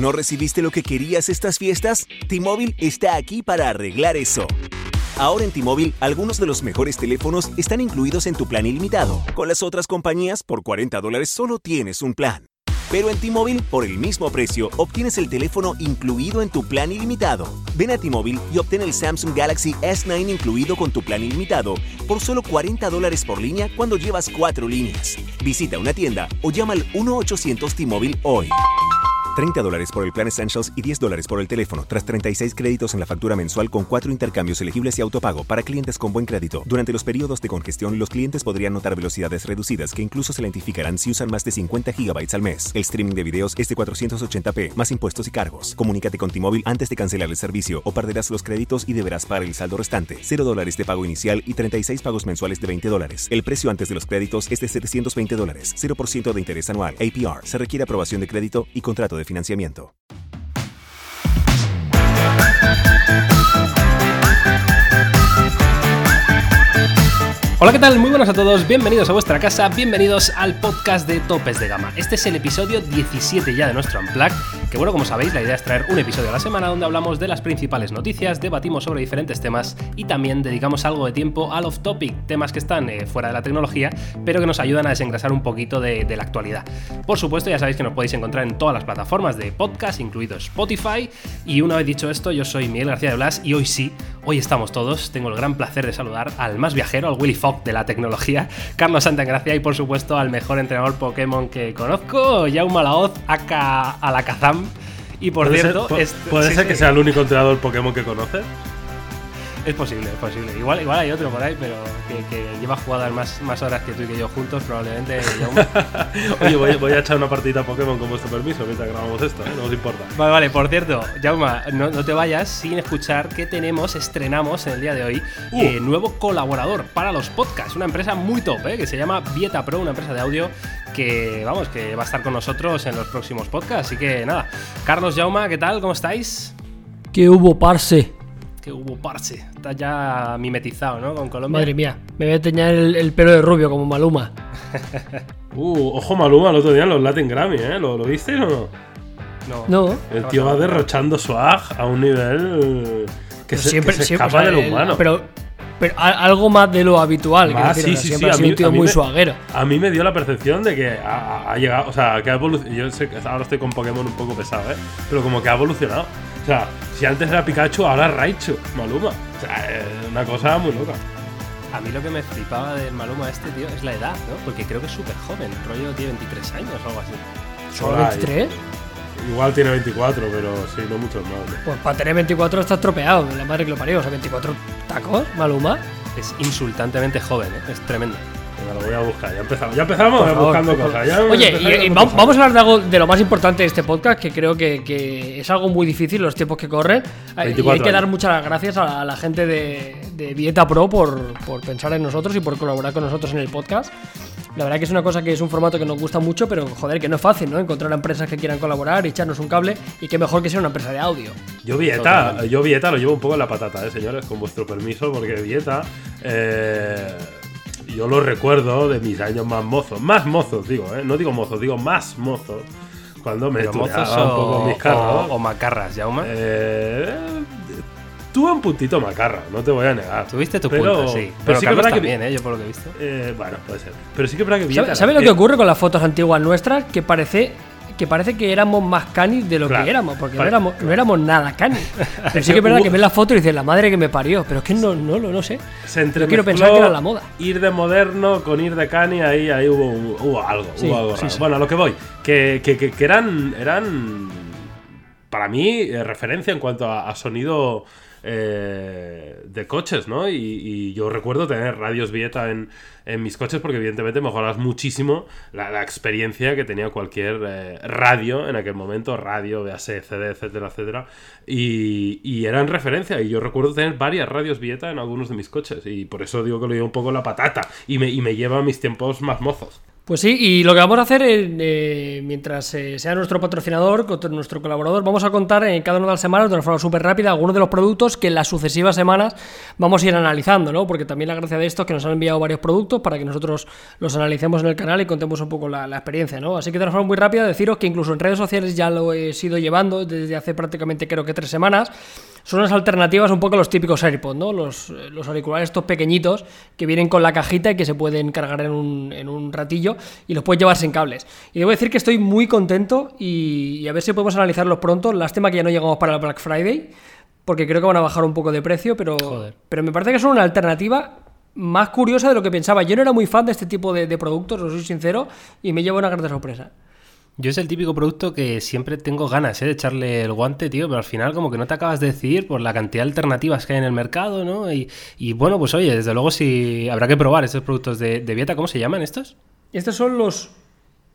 ¿No recibiste lo que querías estas fiestas? T-Mobile está aquí para arreglar eso. Ahora en T-Mobile, algunos de los mejores teléfonos están incluidos en tu plan ilimitado. Con las otras compañías, por 40 dólares solo tienes un plan. Pero en T-Mobile, por el mismo precio, obtienes el teléfono incluido en tu plan ilimitado. Ven a T-Mobile y obtén el Samsung Galaxy S9 incluido con tu plan ilimitado por solo 40 dólares por línea cuando llevas cuatro líneas. Visita una tienda o llama al 1-800 T-Mobile hoy. 30 dólares por el plan Essentials y 10 dólares por el teléfono, tras 36 créditos en la factura mensual con 4 intercambios elegibles y autopago para clientes con buen crédito. Durante los periodos de congestión, los clientes podrían notar velocidades reducidas que incluso se identificarán si usan más de 50 GB al mes. El streaming de videos es de 480p, más impuestos y cargos. Comunícate con T-Mobile antes de cancelar el servicio o perderás los créditos y deberás pagar el saldo restante. 0 dólares de pago inicial y 36 pagos mensuales de 20 dólares. El precio antes de los créditos es de 720 dólares, 0% de interés anual. APR. Se requiere aprobación de crédito y contrato de financiamiento. Hola, ¿qué tal? Muy buenas a todos, bienvenidos a vuestra casa, bienvenidos al podcast de Topes de Gama. Este es el episodio 17 ya de nuestro Unplug, que bueno, como sabéis, la idea es traer un episodio a la semana donde hablamos de las principales noticias, debatimos sobre diferentes temas y también dedicamos algo de tiempo al off-topic, temas que están eh, fuera de la tecnología, pero que nos ayudan a desengrasar un poquito de, de la actualidad. Por supuesto, ya sabéis que nos podéis encontrar en todas las plataformas de podcast, incluido Spotify, y una vez dicho esto, yo soy Miguel García de Blas y hoy sí, hoy estamos todos, tengo el gran placer de saludar al más viajero, al Willy De la tecnología, Carlos Santagracia y por supuesto al mejor entrenador Pokémon que conozco, Jaume Laoz, aka Alakazam. Y por ¿Puede cierto, ser, pu- es- ¿puede sí, ser sí, que sea el único entrenador Pokémon que conoces? Es posible, es posible. Igual, igual hay otro por ahí, pero que, que lleva jugadas más, más horas que tú y que yo juntos, probablemente. Oye, voy, voy a echar una partidita Pokémon con vuestro permiso mientras grabamos esto, ¿eh? No os importa. Vale, vale, por cierto, Jauma, no, no te vayas sin escuchar que tenemos, estrenamos en el día de hoy, Uh. eh, nuevo colaborador para los podcasts, una empresa muy top, eh, que se llama Vieta Pro, una empresa de audio que, vamos, que va a estar con nosotros en los próximos podcasts. Así que nada, Carlos Jauma, ¿qué tal? ¿Cómo estáis? ¿Qué hubo, parce? Que hubo parche, estás ya mimetizado, ¿no? Con Colombia. Madre mía, me voy a teñir el, el pelo de rubio como Maluma. Uh, ojo Maluma el otro día en los Latin Grammy, ¿eh? ¿Lo, lo visteis o no? No. No, El tío va derrochando swag a un nivel que pero se, siempre, que se siempre, escapa o sea, de lo el- humano. Pero, pero a- algo más de lo habitual. Ah, quiero decir, sí, sí, siempre sí, ha a sido mí- un tío muy me- suaguero. A mí me dio la percepción de que ha, llegado, o sea, que ha evolucionado. Yo sé que ahora estoy con Pokémon un poco pesado, ¿eh? Pero como que ha evolucionado. O sea, si antes era Pikachu, ahora es Raichu, Maluma. O sea, es una cosa muy loca. A mí lo que me flipaba del Maluma este, tío, es la edad, ¿no? Porque creo que es súper joven, rollo tiene 23 años o algo así. ¿Solo Por ahí. 23? Igual tiene 24, pero sí, no muchos más. ¿no? Pues para tener 24 está estropeado, la madre que lo parió. O sea, 24 tacos, Maluma. Es insultantemente joven, ¿eh? Es tremendo. Venga, lo voy a buscar. Ya empezamos, ya empezamos favor, buscando cosas. Ya Oye, y, y vamos a hablar de algo de lo más importante de este podcast, que creo que, que es algo muy difícil los tiempos que corren. Y hay 24 que dar muchas gracias a, a la gente de, de Vieta Pro por, por pensar en nosotros y por colaborar con nosotros en el podcast. La verdad que es una cosa que es un formato que nos gusta mucho, pero joder, que no es fácil, ¿no? Encontrar empresas que quieran colaborar y echarnos un cable y que mejor que sea una empresa de audio. Yo Vieta, yo Vieta lo llevo un poco en la patata, ¿eh, señores, con vuestro permiso, porque Vieta, eh, yo lo recuerdo de mis años más mozos, más mozos digo, ¿eh? no digo mozos, digo más mozos, cuando me tuneaba un poco mis carros. o- o macarras, Jauma. Eh, tuve un puntito macarra, no te voy a negar. Tuviste tu pero- punto, sí. Pero, Pero, sí que verdad que. también, ¿eh? Yo por lo que he visto. eh, bueno, puede ser. Pero sí que es verdad que. ¿Sabes sabe lo que ocurre con las fotos antiguas nuestras? Que parece que parece que éramos más canis de lo Claro. que éramos, porque no éramos, no éramos nada canis. Pero sí que es verdad que ves la foto y dices, la madre que me parió, pero es que no, no, lo no sé. Se Yo quiero pensar que era la moda. Ir de moderno con ir de cani, ahí, ahí hubo, hubo algo, Sí, hubo algo sí, raro. sí. Bueno, a lo que voy, que, que- que- que eran, eran, para mí, eh, referencia en cuanto a, a sonido eh, de coches, ¿no? Y, yo recuerdo tener radios Vieta en, en mis coches porque evidentemente mejoras muchísimo la, experiencia que tenía cualquier eh, radio en aquel momento, radio, VHS, CD, etcétera, etcétera. Y, y eran referencia. Y yo recuerdo tener varias radios Vieta en algunos de mis coches. Y por eso digo que lo llevo un poco la patata. Y me, y me lleva a mis tiempos más mozos. Pues sí, y lo que vamos a hacer, eh, mientras eh, sea nuestro patrocinador, nuestro colaborador, vamos a contar en cada una de las semanas, de una forma súper rápida, algunos de los productos que en las sucesivas semanas vamos a ir analizando, ¿no? Porque también la gracia de esto es que nos han enviado varios productos para que nosotros los analicemos en el canal y contemos un poco la, la experiencia, ¿no? Así que de una forma muy rápida, deciros que incluso en redes sociales ya lo he sido llevando desde hace prácticamente creo que tres semanas son unas alternativas un poco a los típicos AirPods, ¿no? Los, los, auriculares estos pequeñitos que vienen con la cajita y que se pueden cargar en un, en un ratillo y los puedes llevar sin cables. Y debo decir que estoy muy contento y, y, a ver si podemos analizarlos pronto. Lástima que ya no llegamos para el Black Friday, porque creo que van a bajar un poco de precio, pero, pero me parece que son una alternativa más curiosa de lo que pensaba. Yo no era muy fan de este tipo de, de productos, os soy sincero, y me llevo una gran sorpresa. Yo es el típico producto que siempre tengo ganas ¿eh? de echarle el guante, tío, pero al final como que no te acabas de decidir por la cantidad de alternativas que hay en el mercado, ¿no? Y, y bueno, pues oye, desde luego sí habrá que probar estos productos de, de Vieta. ¿Cómo se llaman estos? Estos son los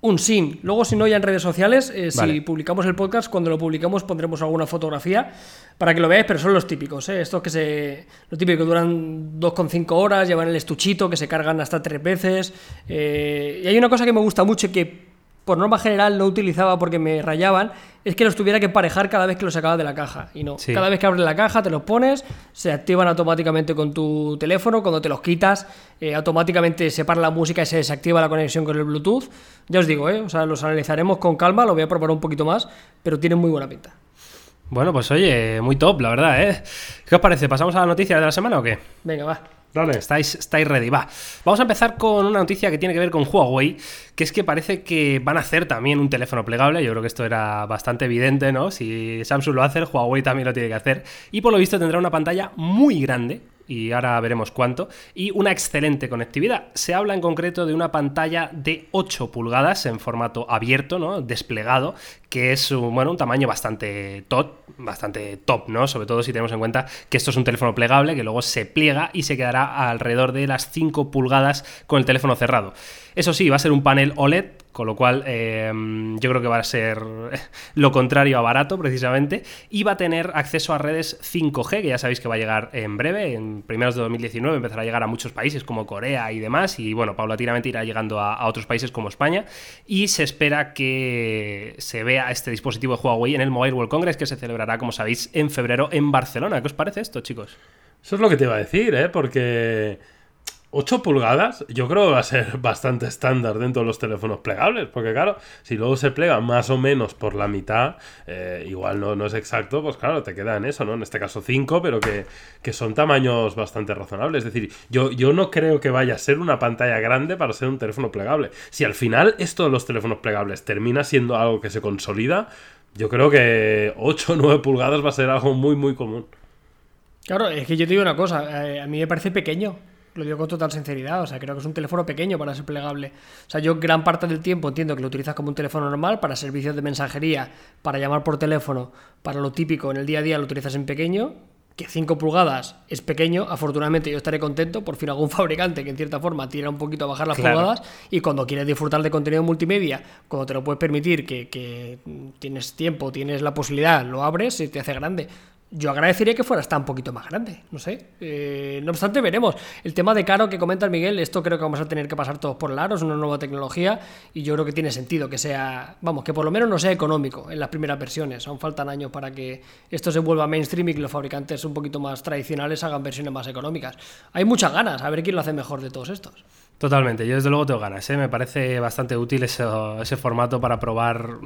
Unsim. Luego, si no, ya en redes sociales, eh, vale. si publicamos el podcast, cuando lo publicamos pondremos alguna fotografía para que lo veáis, pero son los típicos, ¿eh? Estos que se. Los típicos que duran 2,5 horas, llevan el estuchito, que se cargan hasta tres veces. Eh, y hay una cosa que me gusta mucho y que por norma general no utilizaba porque me rayaban, es que los tuviera que emparejar cada vez que los sacaba de la caja. Y no, sí. cada vez que abres la caja te los pones, se activan automáticamente con tu teléfono, cuando te los quitas, eh, automáticamente se para la música y se desactiva la conexión con el Bluetooth. Ya os digo, ¿eh? o sea, los analizaremos con calma, lo voy a probar un poquito más, pero tienen muy buena pinta. Bueno, pues oye, muy top, la verdad, ¿eh? ¿Qué os parece? ¿Pasamos a la noticia de la semana o qué? Venga, va. Dale. Estáis, estáis ready, va. Vamos a empezar con una noticia que tiene que ver con Huawei, que es que parece que van a hacer también un teléfono plegable. Yo creo que esto era bastante evidente, ¿no? Si Samsung lo hace, Huawei también lo tiene que hacer. Y por lo visto tendrá una pantalla muy grande, y ahora veremos cuánto, y una excelente conectividad. Se habla en concreto de una pantalla de 8 pulgadas en formato abierto, ¿no? desplegado, que es un, bueno, un tamaño bastante top, bastante top, ¿no? Sobre todo si tenemos en cuenta que esto es un teléfono plegable que luego se pliega y se quedará alrededor de las 5 pulgadas con el teléfono cerrado. Eso sí, va a ser un panel OLED con lo cual eh, yo creo que va a ser lo contrario a barato precisamente, y va a tener acceso a redes 5G, que ya sabéis que va a llegar en breve, en primeros de 2019 empezará a llegar a muchos países como Corea y demás, y bueno, paulatinamente irá llegando a otros países como España, y se espera que se vea este dispositivo de Huawei en el Mobile World Congress, que se celebrará, como sabéis, en febrero en Barcelona. ¿Qué os parece esto, chicos? Eso es lo que te iba a decir, ¿eh? Porque 8 pulgadas, yo creo que va a ser bastante estándar dentro de los teléfonos plegables, porque claro, si luego se plega más o menos por la mitad, eh, igual no, no, es exacto, pues claro, te queda en eso, ¿no? En este caso 5, pero que, que, son tamaños bastante razonables. Es decir, yo, yo no creo que vaya a ser una pantalla grande para ser un teléfono plegable. Si al final esto de los teléfonos plegables termina siendo algo que se consolida, yo creo que 8 o 9 pulgadas va a ser algo muy, muy común. Claro, es que yo te digo una cosa, eh, a mí me parece pequeño lo digo con total sinceridad, o sea, creo que es un teléfono pequeño para ser plegable. O sea, yo gran parte del tiempo entiendo que lo utilizas como un teléfono normal para servicios de mensajería, para llamar por teléfono, para lo típico en el día a día lo utilizas en pequeño, que 5 pulgadas es pequeño, afortunadamente yo estaré contento, por fin algún fabricante que en cierta forma tira un poquito a bajar las claro. pulgadas y cuando quieres disfrutar de contenido multimedia, cuando te lo puedes permitir, que, que tienes tiempo, tienes la posibilidad, lo abres y te hace grande yo agradecería que fuera hasta un poquito más grande, no sé. Eh, no obstante, veremos. El tema de caro que comenta Miguel, esto creo que vamos a tener que pasar todos por el aro, es una nueva tecnología y yo creo que tiene sentido que sea, vamos, que por lo menos no sea económico en las primeras versiones. Aún faltan años para que esto se vuelva mainstream y que los fabricantes un poquito más tradicionales hagan versiones más económicas. Hay muchas ganas, a ver quién lo hace mejor de todos estos. Totalmente, yo desde luego tengo ganas, ¿eh? me parece bastante útil ese, formato para probar,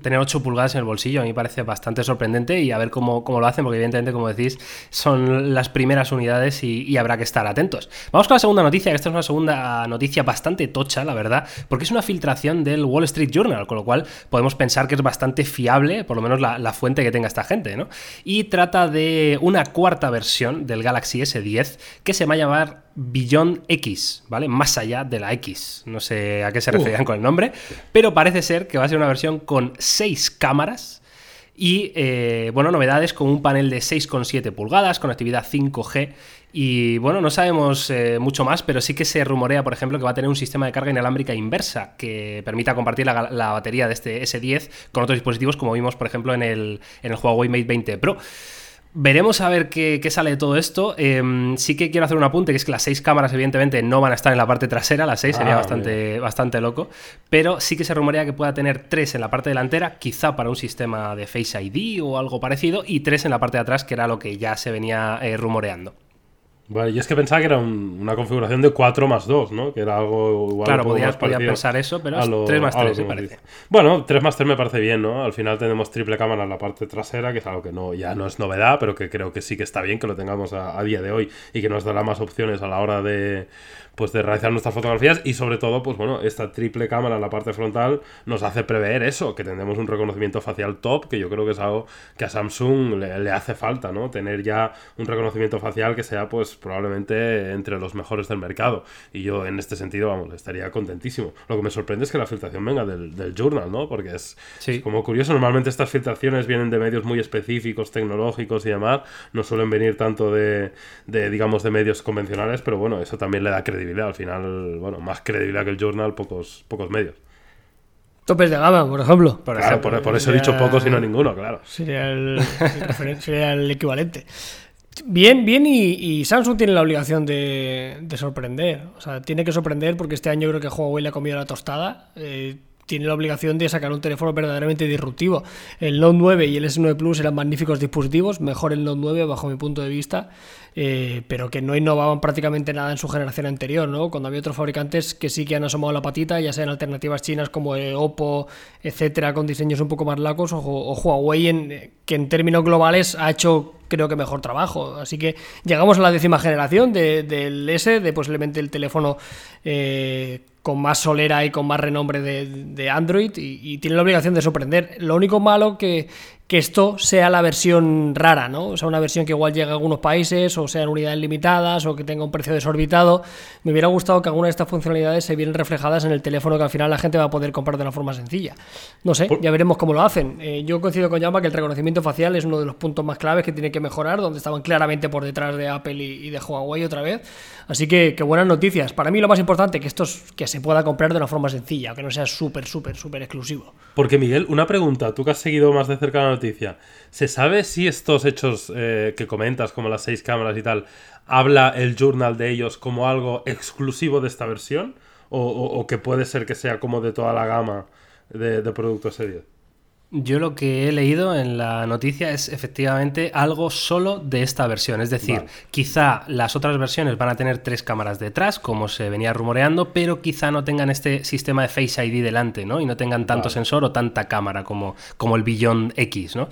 tener 8 pulgadas en el bolsillo, a mí me parece bastante sorprendente y a ver cómo, cómo lo hacen, porque evidentemente, como decís, son las primeras unidades y, habrá que estar atentos. Vamos con la segunda noticia, que esta es una segunda noticia bastante tocha, la verdad, porque es una filtración del Wall Street Journal, con lo cual podemos pensar que es bastante fiable, por lo menos la, la fuente que tenga esta gente, ¿no? Y trata de una cuarta versión del Galaxy S10 que se va a llamar Beyond X, ¿vale? Más allá de la X. No sé a qué se referían uh. con el nombre, pero parece ser que va a ser una versión con 6 cámaras y, eh, bueno, novedades con un panel de 6,7 pulgadas, conectividad 5G y, bueno, no sabemos eh, mucho más, pero sí que se rumorea, por ejemplo, que va a tener un sistema de carga inalámbrica inversa que permita compartir la, la batería de este S10 con otros dispositivos, como vimos, por ejemplo, en el, en el Huawei Mate 20 Pro. Veremos a ver qué, sale de todo esto. Em, sí que quiero hacer un apunte, que es que las seis cámaras, evidentemente, no van a estar en la parte trasera. Las seis sería ah, bastante, bastante loco. Pero sí que se rumorea que pueda tener tres en la parte delantera, quizá para un sistema de Face ID o algo parecido, y tres en la parte de atrás, que era lo que ya se venía eh, rumoreando. Vale, y es que pensaba que era una configuración de 4 más 2, ¿no? Que era algo igual. Claro, podía, pensar eso, pero es 3 más 3, me parece. Bueno, 3 más 3 me parece bien, ¿no? Al final tenemos triple cámara en la parte trasera, que es algo que no, ya no es novedad, pero que creo que sí que está bien que lo tengamos a día de hoy y que nos dará más opciones a la hora de pues de realizar nuestras fotografías y sobre todo, pues bueno, esta triple cámara en la parte frontal nos hace prever eso, que tendremos un reconocimiento facial top, que yo creo que es algo que a Samsung le, hace falta, ¿no? Tener ya un reconocimiento facial que sea pues probablemente entre los mejores del mercado. Y yo en este sentido, vamos, estaría contentísimo. Lo que me sorprende es que la filtración venga del, del journal, ¿no? Porque es, como curioso, normalmente estas filtraciones vienen de medios muy específicos, tecnológicos y demás, no suelen venir tanto de, de digamos, de medios convencionales, pero bueno, eso también le da credibilidad al final, bueno, más credibilidad que el journal, pocos, pocos medios. Topes de gama, por ejemplo. Por, eso he dicho pocos y no ninguno, claro. Sería el, sería el equivalente. Bien, bien, y, Samsung tiene la obligación de, sorprender. O sea, tiene que sorprender porque este año creo que Huawei le ha comido la tostada. Eh, tiene la obligación de sacar un teléfono verdaderamente disruptivo. El Note 9 y el S9 Plus eran magníficos dispositivos, mejor el Note 9 bajo mi punto de vista, eh, pero que no innovaban prácticamente nada en su generación anterior, ¿no? Cuando había otros fabricantes que sí que han asomado la patita, ya sean alternativas chinas como Oppo, etcétera, con diseños un poco más lacos, o, Huawei, que en términos globales ha hecho creo que mejor trabajo. Así que llegamos a la décima generación del S, de posiblemente el teléfono eh, con más solera y con más renombre de, Android y, tiene la obligación de sorprender. Lo único malo que, que esto sea la versión rara, ¿no? O sea, una versión que igual llegue a algunos países, o sean unidades limitadas, o que tenga un precio desorbitado. Me hubiera gustado que alguna de estas funcionalidades se vieran reflejadas en el teléfono que al final la gente va a poder comprar de una forma sencilla. No sé, ya veremos cómo lo hacen. Eh, yo coincido con Yama que el reconocimiento facial es uno de los puntos más claves que tiene que mejorar, donde estaban claramente por detrás de Apple y, de Huawei otra vez. Así que, qué buenas noticias. Para mí lo más importante que esto es que se pueda comprar de una forma sencilla, que no sea súper, súper, súper exclusivo. Porque Miguel, una pregunta, tú que has seguido más de cerca la noticia. ¿Se sabe si estos hechos eh, que comentas, como las seis cámaras y tal, habla el journal de ellos como algo exclusivo de esta versión? ¿O, que puede ser que sea como de toda la gama de, de productos serios? Yo lo que he leído en la noticia es efectivamente algo solo de esta versión. Es decir, quizá las otras versiones van a tener tres cámaras detrás, como se venía rumoreando, pero quizá no tengan este sistema de Face ID delante, ¿no? Y no tengan tanto sensor o tanta cámara como, como el Beyond X, ¿no?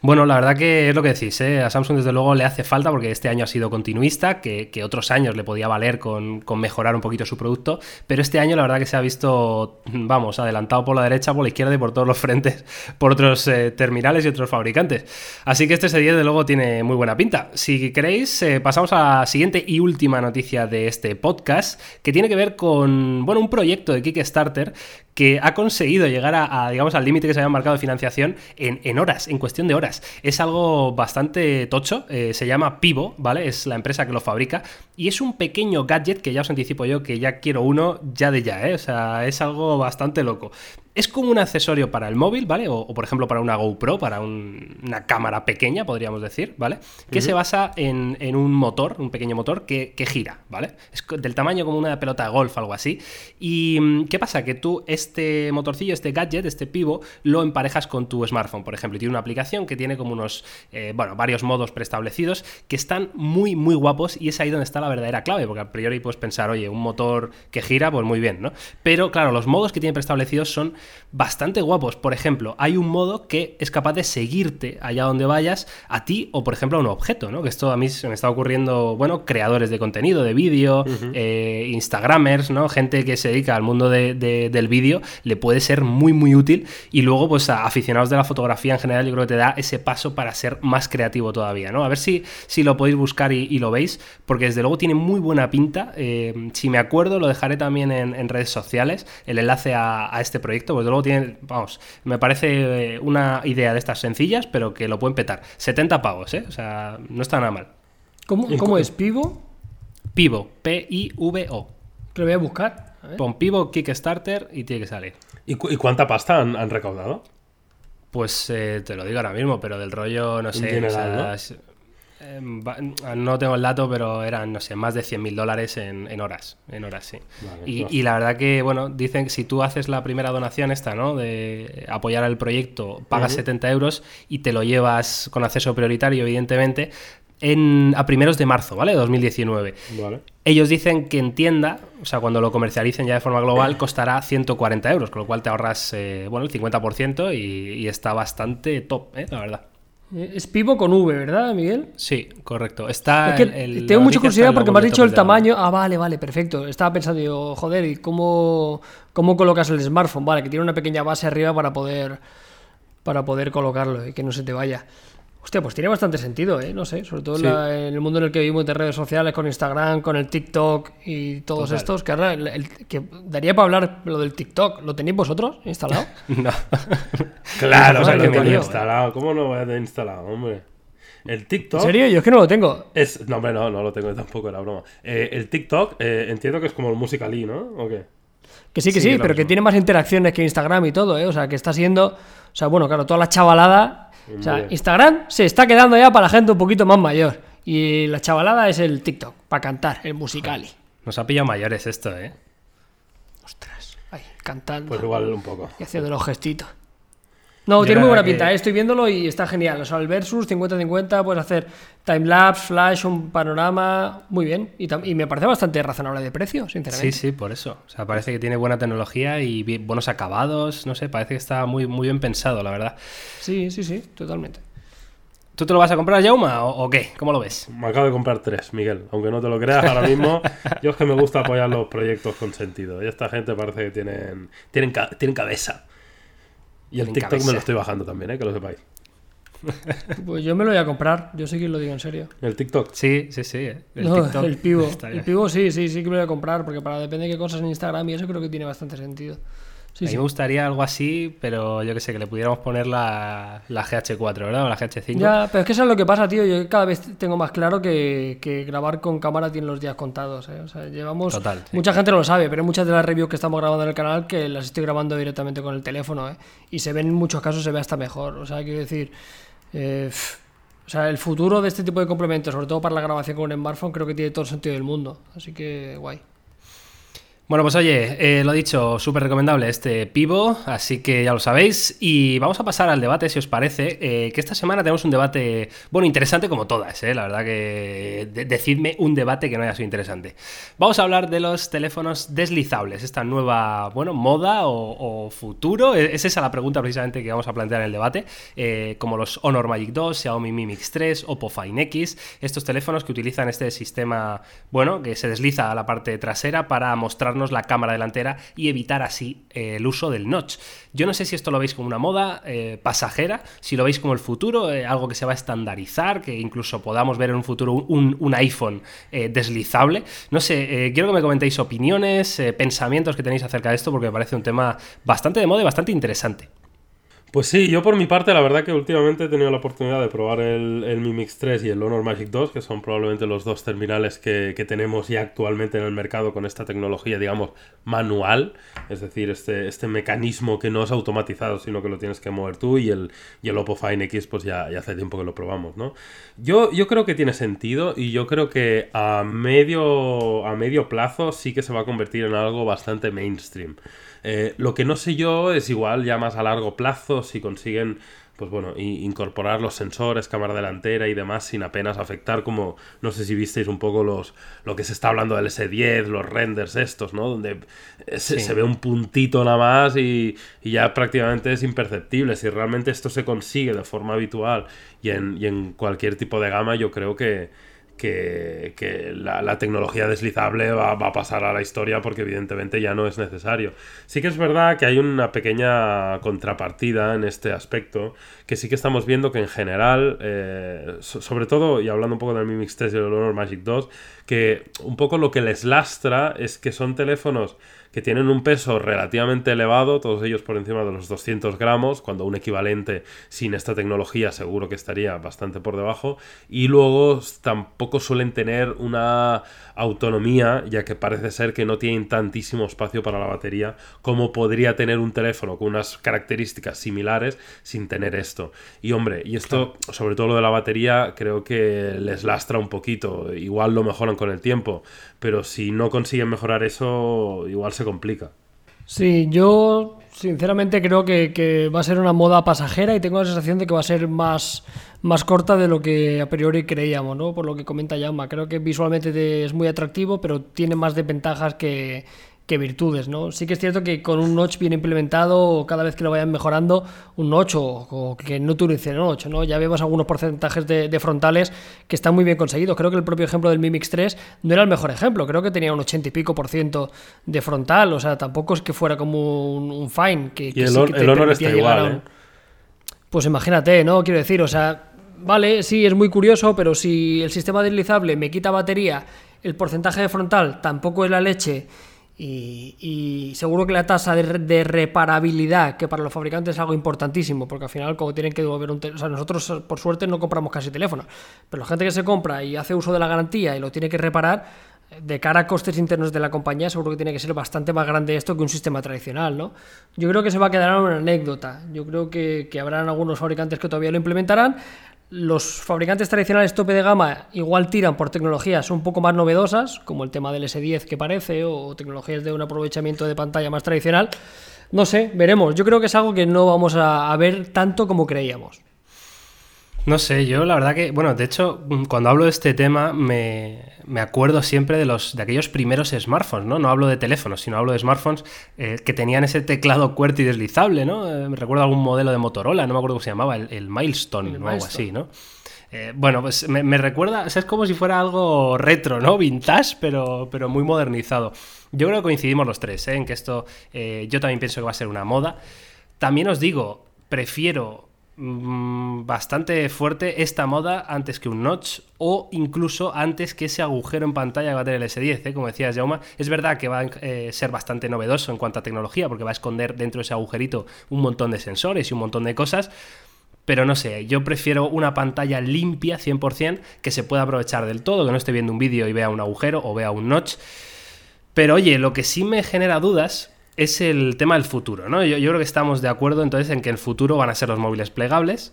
Bueno, la verdad que es lo que decís, ¿eh? A Samsung desde luego le hace falta porque este año ha sido continuista, que, otros años le podía valer con, con, mejorar un poquito su producto, pero este año la verdad que se ha visto, vamos, adelantado por la derecha, por la izquierda y por todos los frentes por otros eh, terminales y otros fabricantes. Así que este S10 de luego tiene muy buena pinta. Si queréis, eh, pasamos a la siguiente y última noticia de este podcast, que tiene que ver con, bueno, un proyecto de Kickstarter que ha conseguido llegar a, digamos, al límite que se había marcado de financiación en, horas, en cuestión de horas. Es algo bastante tocho, eh, se llama Pivo, ¿vale? Es la empresa que lo fabrica y es un pequeño gadget que ya os anticipo yo que ya quiero uno ya de ya, ¿eh? O sea, es algo bastante loco. Es como un accesorio para el móvil, ¿vale? O, por ejemplo para una GoPro, para una cámara pequeña, podríamos decir, ¿vale? Que se basa en, un motor, un pequeño motor que, gira, ¿vale? Es del tamaño como una pelota de golf, algo así. ¿Y mm, qué pasa? Que tú este motorcillo, este gadget, este pivo, lo emparejas con tu smartphone, por ejemplo. Y tiene una aplicación que tiene como unos, eh, bueno, varios modos preestablecidos que están muy, muy guapos y es ahí donde está la verdadera clave, porque a priori puedes pensar, oye, un motor que gira, pues muy bien, ¿no? Pero claro, los modos que tiene preestablecidos son bastante guapos. Por ejemplo, hay un modo que es capaz de seguirte allá donde vayas, a ti o, por ejemplo, a un objeto, ¿no? Que esto a mí se me está ocurriendo, bueno, creadores de contenido, de vídeo, eh, Instagramers, ¿no? Gente que se dedica al mundo del vídeo, le puede ser muy, muy útil. Y luego, pues a aficionados de la fotografía en general, yo creo que te da ese paso para ser más creativo todavía, ¿no? A ver si, si lo podéis buscar y, lo veis, porque desde luego tiene muy buena pinta. Eh, si me acuerdo, lo dejaré también en, redes sociales, el enlace a, a este proyecto, pues luego tiene, vamos, me parece eh, una idea de estas sencillas, pero que lo pueden petar. 70 pavos, ¿eh? O sea, no está nada mal. ¿Cómo, es Pivo? Pivo, P-I-V-O. Lo voy a buscar. Pon Pivo Kickstarter y tiene que salir. ¿Y, cuánta pasta han, recaudado? Pues eh, te lo digo ahora mismo, pero del rollo, no sé. Eh, va- no tengo el dato, pero eran, no sé, más de 100.000 dólares en, en horas. En horas, sí. Vale, y, no. y la verdad que, bueno, dicen que si tú haces la primera donación esta, ¿no? De apoyar el proyecto, pagas 70 euros y te lo llevas con acceso prioritario, evidentemente, en, a primeros de marzo, ¿vale? 2019. Vale. Ellos dicen que en tienda, o sea, cuando lo comercialicen ya de forma global, costará 140 euros, con lo cual te ahorras, eh, bueno, el 50% y, y está bastante top, ¿eh? La verdad. Eh, Es Pivo con V, ¿verdad, Miguel? Sí, correcto. Está Es que el- tengo mucha curiosidad porque me has dicho el tamaño. Ah, vale, vale, perfecto. Estaba pensando yo, joder, ¿y cómo, cómo colocas el smartphone? Vale, que tiene una pequeña base arriba para poder para poder colocarlo y que no se te vaya. Hostia, pues tiene bastante sentido, ¿eh? No sé, sobre todo en Sí. la- en el mundo en el que vivimos de redes sociales, con Instagram, con el TikTok y todos Total. estos, que ahora el- el- que daría para hablar lo del TikTok. ¿Lo tenéis vosotros instalado? No. Claro, Esa que cosa lo que tengo instalado. ¿Cómo no voy a tener instalado, hombre? El ¿En TikTok. serio? Yo es que no lo tengo. Es, no, hombre, no, no lo tengo tampoco, era broma. Eh, el TikTok, eh, entiendo que es como el Musical.ly, ¿no? ¿O qué? Que sí, que Sí, que pero que tiene más interacciones que Instagram y todo, ¿eh? O sea, que está siendo. O sea, bueno, claro, toda la chavalada. O sea. Instagram se está quedando ya para la gente un poquito más mayor. Y la chavalada es el TikTok, para cantar, el musicali. Nos ha pillado mayores esto, ¿eh? Ostras, ahí, cantando Pues igual un poco. y haciendo los gestitos. No, Yo tiene muy buena pinta, ¿eh? estoy viéndolo y está genial. O sea, el versus 50-50, puedes hacer timelapse, flash, un panorama, muy bien. Y, y me parece bastante razonable de precio, sinceramente. Sí, sí, por eso. O sea, parece que tiene buena tecnología y buenos acabados. No sé, parece que está muy, muy bien pensado, la verdad. sí, sí, sí, totalmente. ¿Tú te lo vas a comprar, Jauma, o, o qué? ¿Cómo lo ves? Me acabo de comprar tres, Miguel. Aunque no te lo creas ahora mismo, yo es que me gusta apoyar los proyectos con sentido. Y esta gente parece que tienen, tienen, tienen cabeza. Y el TikTok me lo estoy bajando también, ¿eh? que lo sepáis. Pues yo me lo voy a comprar, yo sí que lo digo en serio. El TikTok. Sí, sí, sí. eh. El no, TikTok el pivo. El pivo sí, sí, sí que me lo voy a comprar, porque para depende de qué cosas en Instagram y eso creo que tiene bastante sentido. Sí, a mí sí. me gustaría algo así, pero yo que sé, que le pudiéramos poner la, la GH4, ¿verdad? O la GH5. Ya, pero es que eso es lo que pasa, tío. Yo cada vez tengo más claro que, que grabar con cámara tiene los días contados. ¿eh? O sea, llevamos. Total, sí. Mucha gente no lo sabe, pero hay muchas de las reviews que estamos grabando en el canal que las estoy grabando directamente con el teléfono. ¿eh? Y se ven en muchos casos, se ve hasta mejor. O sea, quiero decir. eh, o sea, el futuro de este tipo de complementos, sobre todo para la grabación con un smartphone, creo que tiene todo el sentido del mundo. Así que, guay. Bueno, pues oye, eh, lo dicho, súper recomendable este pivo, así que ya lo sabéis. Y vamos a pasar al debate, si os parece, eh, que esta semana tenemos un debate, bueno, interesante como todas, eh, la verdad que de- decidme un debate que no haya sido interesante. Vamos a hablar de los teléfonos deslizables, esta nueva, bueno, moda o, futuro. E- Es esa la pregunta precisamente que vamos a plantear en el debate, eh, como los Honor Magic 2, Xiaomi Mi Mix 3, Oppo Fine X, estos teléfonos que utilizan este sistema, bueno, que se desliza a la parte trasera para la cámara delantera y evitar así eh, el uso del notch. Yo no sé si esto lo veis como una moda eh, pasajera, si lo veis como el futuro, eh, algo que se va a estandarizar, que incluso podamos ver en un futuro un, un iPhone deslizable. No sé, quiero que me comentéis opiniones, pensamientos que tenéis acerca de esto, porque me parece un tema bastante de moda y bastante interesante. Pues sí, yo por mi parte, la verdad que últimamente he tenido la oportunidad de probar el, el Mi Mix 3 y el Honor Magic 2, que son probablemente los dos terminales que, que tenemos ya actualmente en el mercado con esta tecnología, digamos, manual, es decir, este, este mecanismo que no es automatizado, sino que lo tienes que mover tú, y el, y el Oppo Fine X, pues ya, ya hace tiempo que lo probamos, ¿no? Yo, yo creo que tiene sentido y yo creo que a medio, a medio plazo sí que se va a convertir en algo bastante mainstream. Eh, lo que no sé yo es igual ya más a largo plazo si consiguen pues bueno, incorporar los sensores, cámara delantera y demás sin apenas afectar como, no sé si visteis un poco los lo que se está hablando del S10, los renders estos, ¿no? Donde eh, se, Sí. se ve un puntito nada más y, y ya prácticamente es imperceptible. Si realmente esto se consigue de forma habitual y en, y en cualquier tipo de gama, yo creo que, que, que la, la tecnología deslizable va, va a pasar a la historia porque evidentemente ya no es necesario. Sí que es verdad que hay una pequeña contrapartida en este aspecto, que sí que estamos viendo que en general, eh, so- sobre todo, y hablando un poco del Mi Mix 3 y el Honor Magic 2, que un poco lo que les lastra es que son teléfonos que tienen un peso relativamente elevado, todos ellos por encima de los 200 gramos, cuando un equivalente sin esta tecnología seguro que estaría bastante por debajo, y luego tampoco suelen tener una autonomía, ya que parece ser que no tienen tantísimo espacio para la batería como podría tener un teléfono con unas características similares sin tener esto. Y hombre, y esto, sobre todo lo de la batería, creo que les lastra un poquito. Igual lo mejoran con el tiempo, pero si no consiguen mejorar eso, igual se complica. Sí, yo sinceramente creo que, va a ser una moda pasajera y tengo la sensación de que va a ser más, más corta de lo que a priori creíamos, ¿no? Por lo que comenta Yama. Creo que visualmente es muy atractivo, pero tiene más desventajas que, que virtudes, ¿no? Sí que es cierto que con un notch bien implementado, o cada vez que lo vayan mejorando, un notch o, que no utilicen notch, ¿no? Ya vemos algunos porcentajes de, frontales que están muy bien conseguidos. Creo que el propio ejemplo del Mi Mix 3 no era el mejor ejemplo, creo que tenía un 80 y pico por ciento de frontal, o sea, tampoco es que fuera como un, fine, que, y el, honor está igual, ¿eh? Pues imagínate, ¿no? Quiero decir, o sea, vale, sí, es muy curioso, pero si el sistema deslizable me quita batería, el porcentaje de frontal tampoco es la leche y, seguro que la tasa de, reparabilidad, que para los fabricantes es algo importantísimo, porque al final, como tienen que devolver un teléfono, o sea, nosotros por suerte no compramos casi teléfonos, pero la gente que se compra y hace uso de la garantía y lo tiene que reparar, de cara a costes internos de la compañía, seguro que tiene que ser bastante más grande esto que un sistema tradicional, ¿no? Yo creo que se va a quedar una anécdota. Yo creo que, que habrán algunos fabricantes que todavía lo implementarán los fabricantes tradicionales tope de gama igual tiran por tecnologías un poco más novedosas, como el tema del S10 que parece, o tecnologías de un aprovechamiento de pantalla más tradicional. No sé, veremos. Yo creo que es algo que no vamos a, ver tanto como creíamos. No sé, yo la verdad que, bueno, de hecho, cuando hablo de este tema me, acuerdo siempre de los de aquellos primeros smartphones, ¿no? No hablo de teléfonos, sino hablo de smartphones eh, que tenían ese teclado QWERTY deslizable, ¿no? Eh, me recuerdo algún modelo de Motorola, no me acuerdo cómo se llamaba, el, Milestone o algo así, ¿no? Eh, bueno, pues me, recuerda, es como si fuera algo retro, ¿no? Vintage, pero, pero muy modernizado. Yo creo que coincidimos los tres, ¿eh? En que esto, yo también pienso que va a ser una moda. También os digo, prefiero Mm, bastante fuerte esta moda antes que un notch o incluso antes que ese agujero en pantalla que va a tener el S10, ¿eh? como decías Jauma. Es verdad que va a eh, ser bastante novedoso en cuanto a tecnología porque va a esconder dentro de ese agujerito un montón de sensores y un montón de cosas. Pero no sé, yo prefiero una pantalla limpia 100% que se pueda aprovechar del todo, que no esté viendo un vídeo y vea un agujero o vea un notch. Pero oye, lo que sí me genera dudas es el tema del futuro, ¿no? Yo, creo que estamos de acuerdo entonces en que el futuro van a ser los móviles plegables,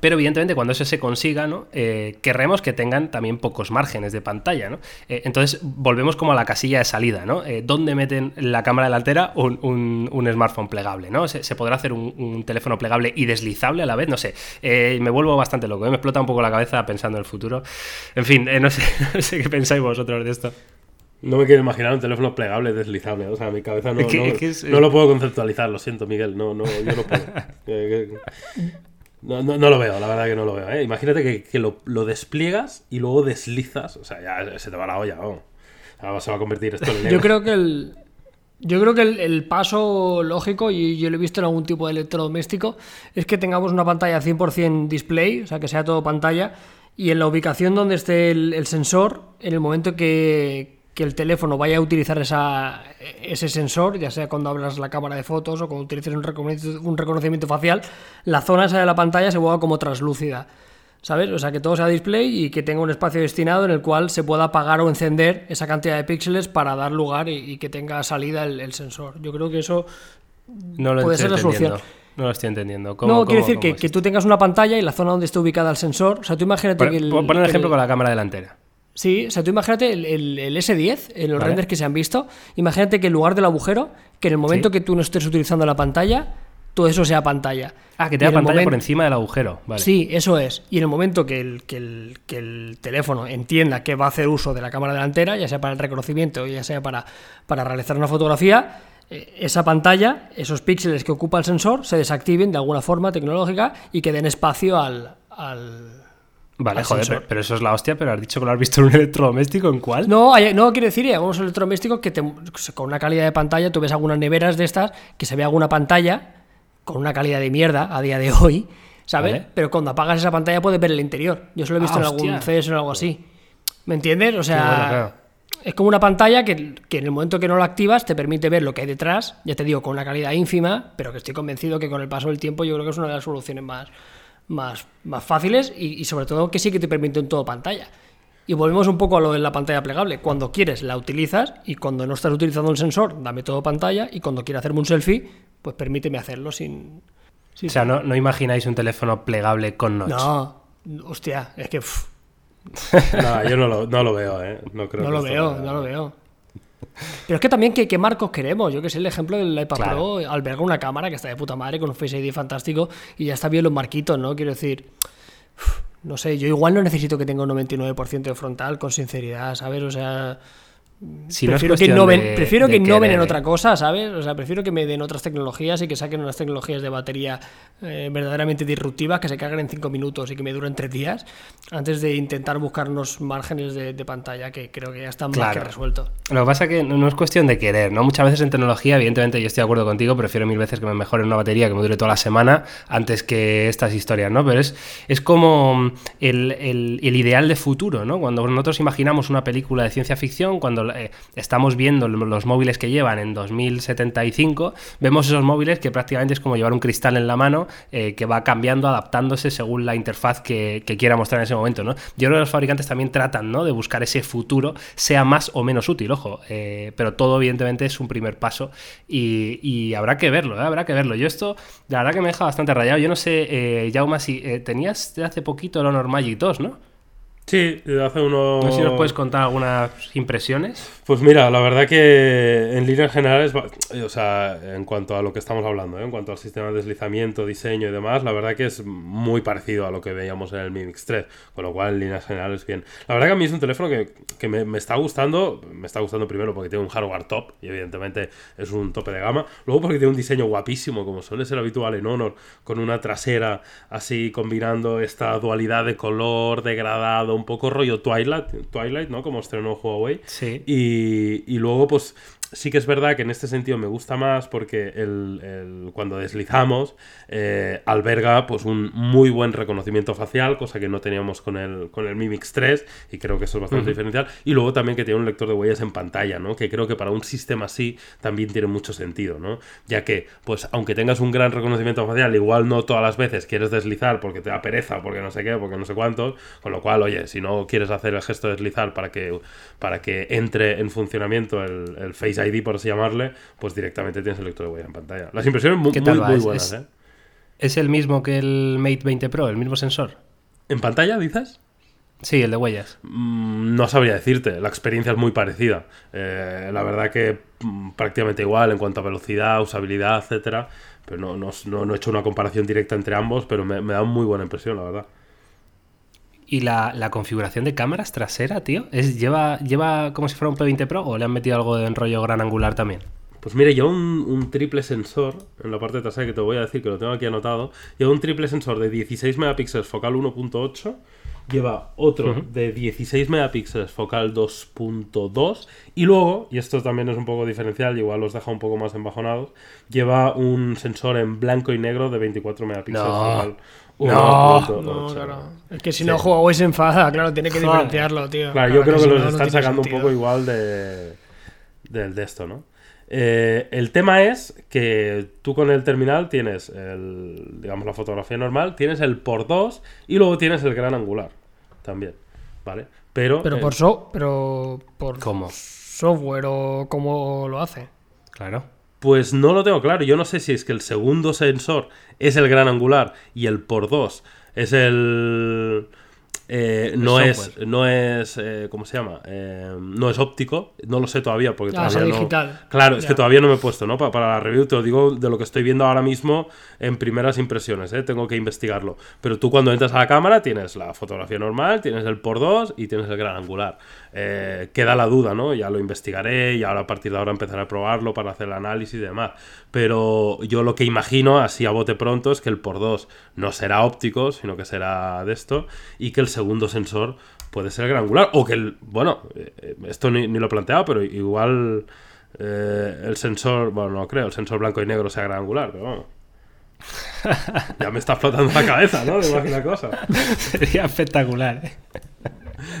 pero evidentemente cuando eso se consiga, ¿no? Eh, querremos que tengan también pocos márgenes de pantalla, ¿no? Eh, entonces volvemos como a la casilla de salida, ¿no? Eh, ¿Dónde meten la cámara delantera un, un, smartphone plegable, ¿no? ¿Se, podrá hacer un, teléfono plegable y deslizable a la vez? No sé. me vuelvo bastante loco, me explota un poco la cabeza pensando en el futuro. En fin, no sé, no sé qué pensáis vosotros de esto. No me quiero imaginar un teléfono plegable deslizable. O sea, mi cabeza no, no, lo puedo conceptualizar. Lo siento, Miguel. No, no, yo no puedo. no, no, lo veo, la verdad que no lo veo. ¿eh? Imagínate que, lo, despliegas y luego deslizas. O sea, ya se te va la olla. se va a convertir esto en Yo creo que el. Yo creo que el, paso lógico, y yo lo he visto en algún tipo de electrodoméstico, es que tengamos una pantalla 100% display, o sea, que sea todo pantalla, y en la ubicación donde esté el sensor, en el momento que, que el teléfono vaya a utilizar esa, ese sensor, ya sea cuando abras la cámara de fotos o cuando utilices un reconocimiento, un reconocimiento facial, la zona esa de la pantalla se vuelva como translúcida. ¿Sabes? O sea, que todo sea display y que tenga un espacio destinado en el cual se pueda apagar o encender esa cantidad de píxeles para dar lugar y, que tenga salida el, sensor. Yo creo que eso no lo puede ser la solución. No lo estoy entendiendo. no, quiere decir que, que, tú tengas una pantalla y la zona donde esté ubicada el sensor. O sea, tú imagínate que. El, pon un ejemplo con la cámara delantera. Sí, o sea, tú imagínate el, S10, en los renders que se han visto, imagínate que en lugar del agujero, que en el momento que tú no estés utilizando la pantalla, todo eso sea pantalla. Ah, que tenga pantalla por encima del agujero. Vale. Sí, eso es. Y en el momento que el, que, el, que el teléfono entienda que va a hacer uso de la cámara delantera, ya sea para el reconocimiento o ya sea para, para realizar una fotografía, eh, esa pantalla, esos píxeles que ocupa el sensor, se desactiven de alguna forma tecnológica y que den espacio al Vale, joder, pero, eso es la hostia, pero has dicho que lo has visto en un electrodoméstico, ¿en cuál? No, no quiero decir, hay algunos electrodomésticos que con una calidad de pantalla, tú ves algunas neveras de estas, que se ve alguna pantalla con una calidad de mierda a día de hoy, ¿sabes? Pero cuando apagas esa pantalla puedes ver el interior. Yo solo he visto ah, en algún CS o algo así. ¿Me entiendes? O sea, es como una pantalla que, que, en el momento que no la activas te permite ver lo que hay detrás, ya te digo, con una calidad ínfima, pero que estoy convencido que con el paso del tiempo yo creo que es una de las soluciones más, más, más fáciles y, y sobre todo que sí que te permite en todo pantalla. Y volvemos un poco a lo de la pantalla plegable. Cuando quieres la utilizas y cuando no estás utilizando el sensor, dame todo pantalla y cuando quiero hacerme un selfie, pues permíteme hacerlo sin... sin o sea, no, no, imagináis un teléfono plegable con notch. No, hostia, es que... Pff. no, yo no lo, no lo, veo, ¿eh? No, creo no que lo veo, no lo veo. Pero es que también, ¿qué, qué marcos queremos? Yo que sé, el ejemplo del iPad claro. Pro alberga una cámara que está de puta madre con un Face ID fantástico y ya está bien los marquitos, ¿no? Quiero decir... No sé, yo igual no necesito que tenga un 99% de frontal, con sinceridad, ¿sabes? O sea, Si prefiero no que innoven, de- prefiero de que innoven querer, en otra cosa, ¿sabes? O sea, prefiero que me den otras tecnologías y que saquen unas tecnologías de batería eh, verdaderamente disruptivas, que se carguen en 5 minutos y que me duren 3 días, antes de intentar buscar unos márgenes de, de pantalla que creo que ya están más que resueltos. Lo que pasa es que no no es cuestión de querer, ¿no? Muchas veces en tecnología, evidentemente, yo estoy de acuerdo contigo, prefiero mil veces que me mejore una batería que me dure toda la semana antes que estas historias, ¿no? Pero es, es como mm, el, el- el ideal de futuro, ¿no? Cuando nosotros imaginamos una película de ciencia ficción, cuando eh, estamos viendo los móviles que llevan en 2075, vemos esos móviles que prácticamente es como llevar un cristal en la mano eh, que va cambiando, adaptándose según la interfaz que, quiera mostrar en ese momento, ¿no? Yo creo que los fabricantes también tratan, ¿no? De buscar ese futuro, sea más o menos útil, ojo, eh, pero todo evidentemente es un primer paso y, y habrá que verlo, habrá que verlo. Yo esto, la verdad que me deja bastante rayado. Yo no sé, Jaume, si tenías hace poquito el Honor Magic 2, ¿no? Sí, hace unos... No sé si nos puedes contar algunas impresiones. Pues mira, la verdad que en líneas generales, o sea, en cuanto a lo que estamos hablando, ¿eh? en cuanto al sistema de deslizamiento, diseño y demás, la verdad que es muy parecido a lo que veíamos en el Mi Mix 3, con lo cual en líneas generales bien. La verdad que a mí es un teléfono que, que me, me está gustando, me está gustando primero porque tiene un hardware top y evidentemente es un tope de gama, luego porque tiene un diseño guapísimo, como suele ser habitual en Honor, con una trasera así combinando esta dualidad de color degradado, un poco rollo Twilight, Twilight ¿no? Como estrenó Huawei. Sí. Y, y luego, pues sí que es verdad que en este sentido me gusta más porque el, el- cuando deslizamos eh, alberga pues un muy buen reconocimiento facial, cosa que no teníamos con el, con el Mi Mix 3 y creo que eso es bastante diferencial. Y luego también que tiene un lector de huellas en pantalla, ¿no? Que creo que para un sistema así también tiene mucho sentido, ¿no? Ya que, pues aunque tengas un gran reconocimiento facial, igual no todas las veces quieres deslizar porque te da pereza, porque no sé qué, porque no sé cuántos, con lo cual, oye, si no quieres hacer el gesto de deslizar para que, para que entre en funcionamiento el, el Face ID, por así llamarle, pues directamente tienes el lector de huella en pantalla. Las impresiones muy, ¿Qué muy, buenas, es- ¿eh? ¿Es el mismo que el Mate 20 Pro, el mismo sensor? ¿En pantalla, dices? Sí, el de huellas. Mm, No sabría decirte, la experiencia es muy parecida. Eh, la verdad que mm, prácticamente igual en cuanto a velocidad, usabilidad, etcétera. Pero no, no, no- no he hecho una comparación directa entre ambos, pero me, me da muy buena impresión, la verdad. ¿Y la, la configuración de cámaras trasera, tío? ¿Es, lleva, ¿Lleva como si fuera un P20 Pro o le han metido algo de enrollo gran angular también? Pues mire, lleva un, un triple sensor en la parte trasera que te voy a decir que lo tengo aquí anotado. Lleva un triple sensor de 16 megapíxeles focal 1.8. Lleva otro de 16 megapíxeles focal 2.2. Y luego, y esto también es un poco diferencial, igual los deja un poco más embajonados, lleva un sensor en blanco y negro de 24 megapíxeles No. focal No. 1.8. No, claro. Es que si no Huawei se enfada, claro, tiene que diferenciarlo, tío. Claro, yo creo que si los no, están sacando un poco igual de, del de esto, ¿no? Eh, el tema es que tú con el terminal tienes el, digamos, la fotografía normal, tienes el por 2 y luego tienes el gran angular también, ¿vale? Pero, Pero eh, por, so, pero por ¿Cómo? software o cómo lo hace. Claro. Pues no lo tengo claro. Yo no sé si es que el segundo sensor es el gran angular y el por 2 es el. eh, no, es, no es. eh, ¿Cómo se llama? Eh, no es óptico. No lo sé todavía porque Ah, es todavía no. digital. Claro, es Ya. que todavía no me he puesto, ¿no? Pa- para la review te lo digo de lo que estoy viendo ahora mismo en primeras impresiones, ¿eh? Tengo que investigarlo. Pero tú cuando entras a la cámara tienes la fotografía normal, tienes el por 2 y tienes el gran angular. Eh, queda la duda, ¿no? Ya lo investigaré y ahora a partir de ahora empezaré a probarlo para hacer el análisis y demás. Pero yo lo que imagino, así a bote pronto, es que el por 2 no será óptico, sino que será de esto, y que el segundo sensor puede ser el gran angular. O que el. Bueno, eh, esto ni, lo he planteado, pero igual. eh, el sensor, bueno, no creo, el sensor blanco y negro sea gran angular, pero vamos. Ya me está flotando la cabeza, ¿no? De imaginar cosas. Sería espectacular, ¿eh?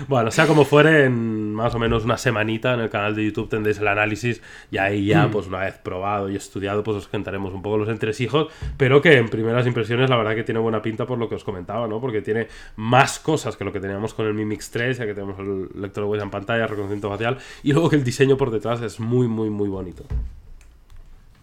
Bueno, sea como fuere, en, más o menos una semanita en el canal de YouTube tendréis el análisis y ahí ya, Mm. pues una vez probado y estudiado, pues os contaremos un poco los entresijos, pero que en primeras impresiones la verdad que tiene buena pinta por lo que os comentaba, ¿no? Porque tiene más cosas que lo que teníamos con el Mi Mix 3, ya que tenemos el lector de huella en pantalla, reconocimiento facial, y luego que el diseño por detrás es muy, muy, muy bonito.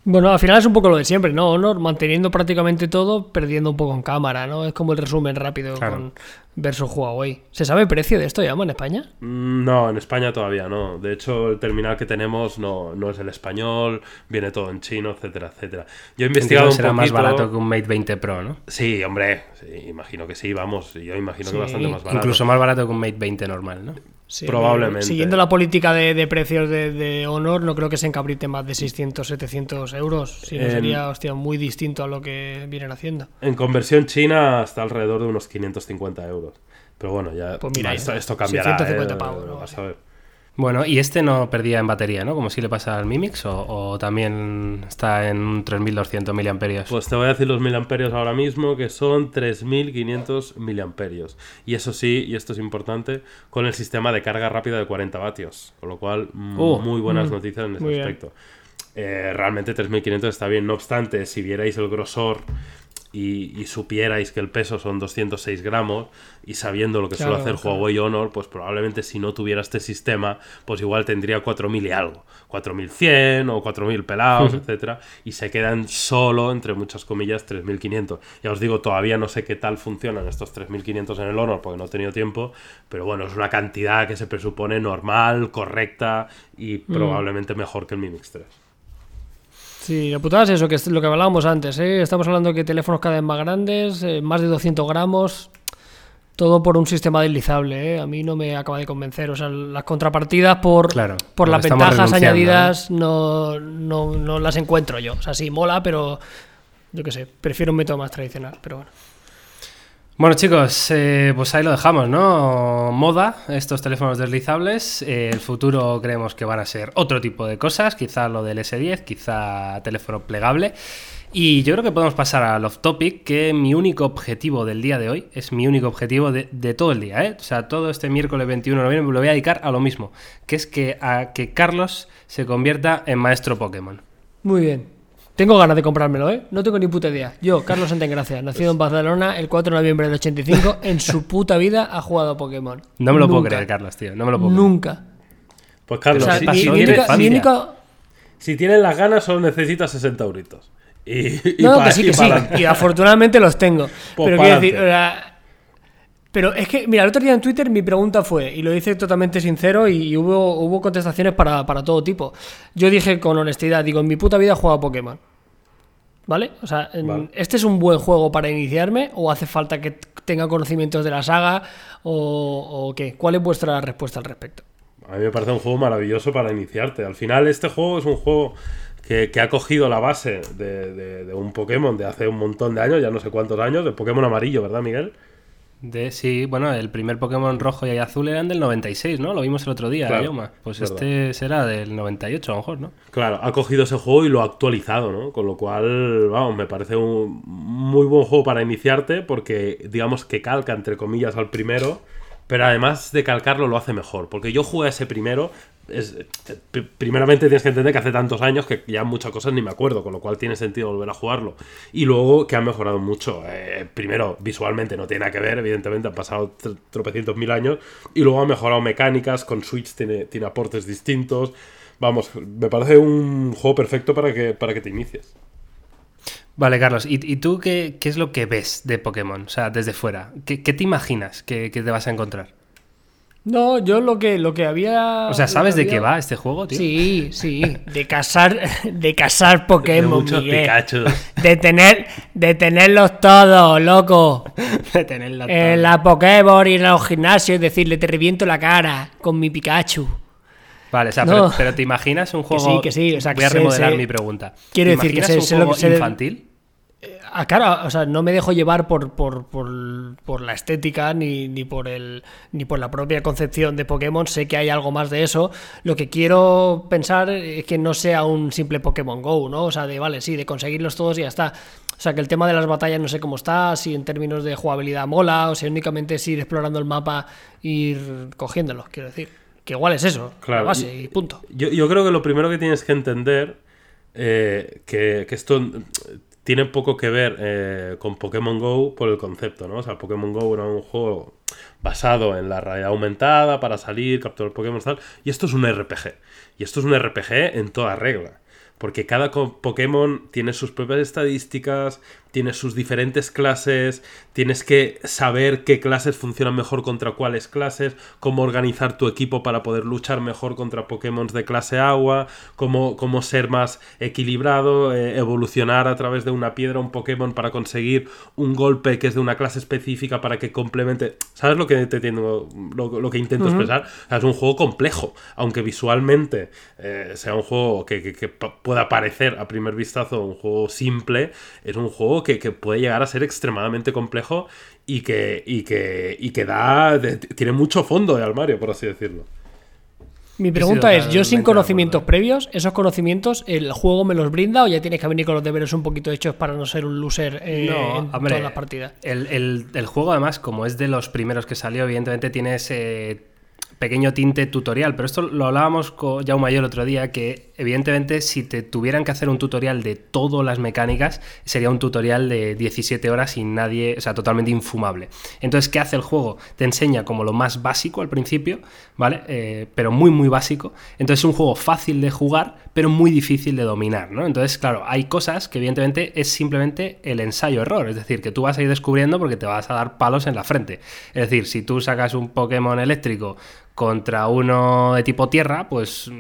Bueno, al final es un poco lo de siempre, ¿no? Honor manteniendo prácticamente todo, perdiendo un poco en cámara, ¿no? Es como el resumen rápido Claro. con versus Huawei. ¿Se sabe el precio de esto ya en España? Mm, No, en España todavía no. De hecho, el terminal que tenemos no, no es el español, viene todo en chino, etcétera, etcétera. Yo he investigado Entiendo un será más barato que un Mate 20 Pro, ¿no? Sí, hombre, sí, imagino que sí, vamos. Yo imagino Sí, que bastante más barato. Incluso más barato que un Mate 20 normal, ¿no? Sí, Probablemente. Siguiendo la política de, de precios de, de Honor, no creo que se encabrite más de 600, 700 euros. Si no En- sería, hostia, muy distinto a lo que vienen haciendo. En conversión china está alrededor de unos 550 euros. Pero bueno, ya Pues mira, esto, cambiará. 150 eh, pavos, ¿no? vas a ver. Bueno, y este no perdía en batería, ¿no? Como si le pasa al Mimix, o, o también está en un 3200 miliamperios. Pues te voy a decir los miliamperios ahora mismo, que son 3500 miliamperios. Y eso sí, y esto es importante, con el sistema de carga rápida de 40 vatios. Con lo cual, mm, Oh. muy buenas noticias en ese aspecto. Eh, realmente 3500 está bien. No obstante, si vierais el grosor y, y supierais que el peso son 206 gramos y sabiendo lo que suele Claro, hacer claro. Huawei Honor, pues probablemente si no tuviera este sistema, pues igual tendría 4000 y algo. 4100 o 4000 pelados, etcétera, y se quedan solo, entre muchas comillas, 3500. Ya os digo, todavía no sé qué tal funcionan estos 3500 en el Honor porque no he tenido tiempo, pero bueno, es una cantidad que se presupone normal, correcta y probablemente mejor que el Mi Mix 3. Sí, la putada es eso, que es lo que hablábamos antes, ¿eh? Estamos hablando que teléfonos cada vez más grandes, eh, más de 200 gramos, todo por un sistema deslizable, ¿eh? A mí no me acaba de convencer. O sea, las contrapartidas por, Claro, por las ventajas añadidas no, no, no las encuentro yo. O sea, sí, mola, pero yo qué sé, prefiero un método más tradicional, pero bueno. Bueno chicos, eh, pues ahí lo dejamos, ¿no? Moda, estos teléfonos deslizables. eh, el futuro creemos que van a ser otro tipo de cosas, quizá lo del S10, quizá teléfono plegable. Y yo creo que podemos pasar al off topic, que mi único objetivo del día de hoy es mi único objetivo de, todo el día, ¿eh? O sea, todo este miércoles 21 de noviembre lo voy a dedicar a lo mismo, que es que a que Carlos se convierta en maestro Pokémon. Muy bien. Tengo ganas de comprármelo, ¿eh? No tengo ni puta idea. Yo, Carlos Santengracia, nacido en Barcelona el 4 de noviembre del 85, en su puta vida ha jugado a Pokémon. No me lo puedo creer, Carlos, tío, no me lo puedo creer. Nunca. Pues Carlos, O sea, si, mi, mi tienes, única, mi infancia. única- si tienes las ganas, solo necesitas 60 euritos. Y, y No, pa- que sí, y que sí. pa'lante. Y afortunadamente los tengo. Pues pero quiero decir, pa'lante. o sea, pero es que, mira, el otro día en Twitter mi pregunta fue, y lo hice totalmente sincero, y hubo, hubo contestaciones para, para todo tipo. Yo dije con honestidad, digo, en mi puta vida he jugado a Pokémon. ¿Vale? O sea, Vale. ¿este es un buen juego para iniciarme o hace falta que tenga conocimientos de la saga o, o qué? ¿Cuál es vuestra respuesta al respecto? A mí me parece un juego maravilloso para iniciarte. Al final, este juego es un juego que, que ha cogido la base de, de- de un Pokémon de hace un montón de años, ya no sé cuántos años, de Pokémon amarillo, ¿verdad, Miguel? De, sí, bueno, el primer Pokémon rojo y azul eran del 96, ¿no? Lo vimos el otro día, Claro, Yoma. Pues verdad. este será del 98 a lo mejor, ¿no? Claro, ha cogido ese juego y lo ha actualizado, ¿no? Con lo cual, vamos, me parece un muy buen juego para iniciarte porque, digamos que calca, entre comillas, al primero, pero además de calcarlo lo hace mejor. Porque yo jugué a ese primero, primeramente tienes que entender que hace tantos años que ya muchas cosas ni me acuerdo, con lo cual tiene sentido volver a jugarlo. Y luego que ha mejorado mucho. Eh, primero, visualmente no tiene nada que ver, evidentemente, han pasado tr- tropecientos mil años, y luego ha mejorado mecánicas, con Switch tiene, tiene aportes distintos. Vamos, me parece un juego perfecto para que, para que te inicies. Vale, Carlos, ¿y, tú qué, qué es lo que ves de Pokémon? O sea, desde fuera. ¿Qué, qué te imaginas que te vas a encontrar? No, yo lo que, lo que había... O sea, ¿sabes de qué va este juego, tío? Sí, sí, de cazar, de cazar Pokémon, muchos Miguel. Pikachu. De tener, de tenerlos todos, loco. De tenerla En toda. la Pokéball ir a los gimnasios y decirle te reviento la cara con mi Pikachu. Vale, o sea, No. pero, pero ¿te imaginas un juego...? sí, que sí, o sea, Voy a remodelar sé- mi pregunta. Quiero ¿Te decir que imaginas sé- un sé lo juego que de- infantil? Ah, claro, o sea, no me dejo llevar por, por, por, por la estética ni, ni, por el, ni por la propia concepción de Pokémon. Sé que hay algo más de eso. Lo que quiero pensar es que no sea un simple Pokémon Go, ¿no? O sea, de vale, sí, de conseguirlos todos y ya está. O sea, que el tema de las batallas no sé cómo está, si en términos de jugabilidad mola, o si únicamente es ir explorando el mapa e ir cogiéndolos, quiero decir. que igual es eso, Claro, la base y punto. Yo, yo creo que lo primero que tienes que entender eh, que, que esto mm, tiene poco que ver eh, con Pokémon Go por el concepto, ¿no? O sea, Pokémon Go era un juego basado en la realidad aumentada para salir, capturar Pokémon y tal. Y esto es un RPG. Y esto es un RPG en toda regla. Porque cada Pokémon tiene sus propias estadísticas, tiene sus diferentes clases, tienes que saber qué clases funcionan mejor contra cuáles clases, cómo organizar tu equipo para poder luchar mejor contra Pokémon de clase agua, cómo, cómo ser más equilibrado, eh, evolucionar a través de una piedra un Pokémon para conseguir un golpe que es de una clase específica para que complemente... ¿Sabes lo que te tengo, lo, lo que intento expresar? O sea, es un juego complejo, aunque visualmente eh, sea un juego que, que- pueda parecer a primer vistazo un juego simple, es un juego que, que puede llegar a ser extremadamente complejo y que, y que, y que da, de- tiene mucho fondo de armario, por así decirlo. Mi pregunta es, yo sin conocimientos previos, ¿esos conocimientos el juego me los brinda o ya tienes que venir con los deberes un poquito hechos para no ser un loser eh, No, en hombre, todas las partidas? El, el- el juego, además, como es de los primeros que salió, evidentemente tiene ese pequeño tinte tutorial. Pero esto lo hablábamos con Jaume y el otro día, que evidentemente si te tuvieran que hacer un tutorial de todas las mecánicas, sería un tutorial de 17 horas y nadie, o sea, totalmente infumable. Entonces, ¿qué hace el juego? Te enseña como lo más básico al principio, ¿vale? Eh, pero muy, muy básico. Entonces es un juego fácil de jugar, pero muy difícil de dominar, ¿no? Entonces, claro, hay cosas que evidentemente es simplemente el ensayo-error, es decir, que tú vas a ir descubriendo porque te vas a dar palos en la frente. Es decir, si tú sacas un Pokémon eléctrico contra uno de tipo tierra, pues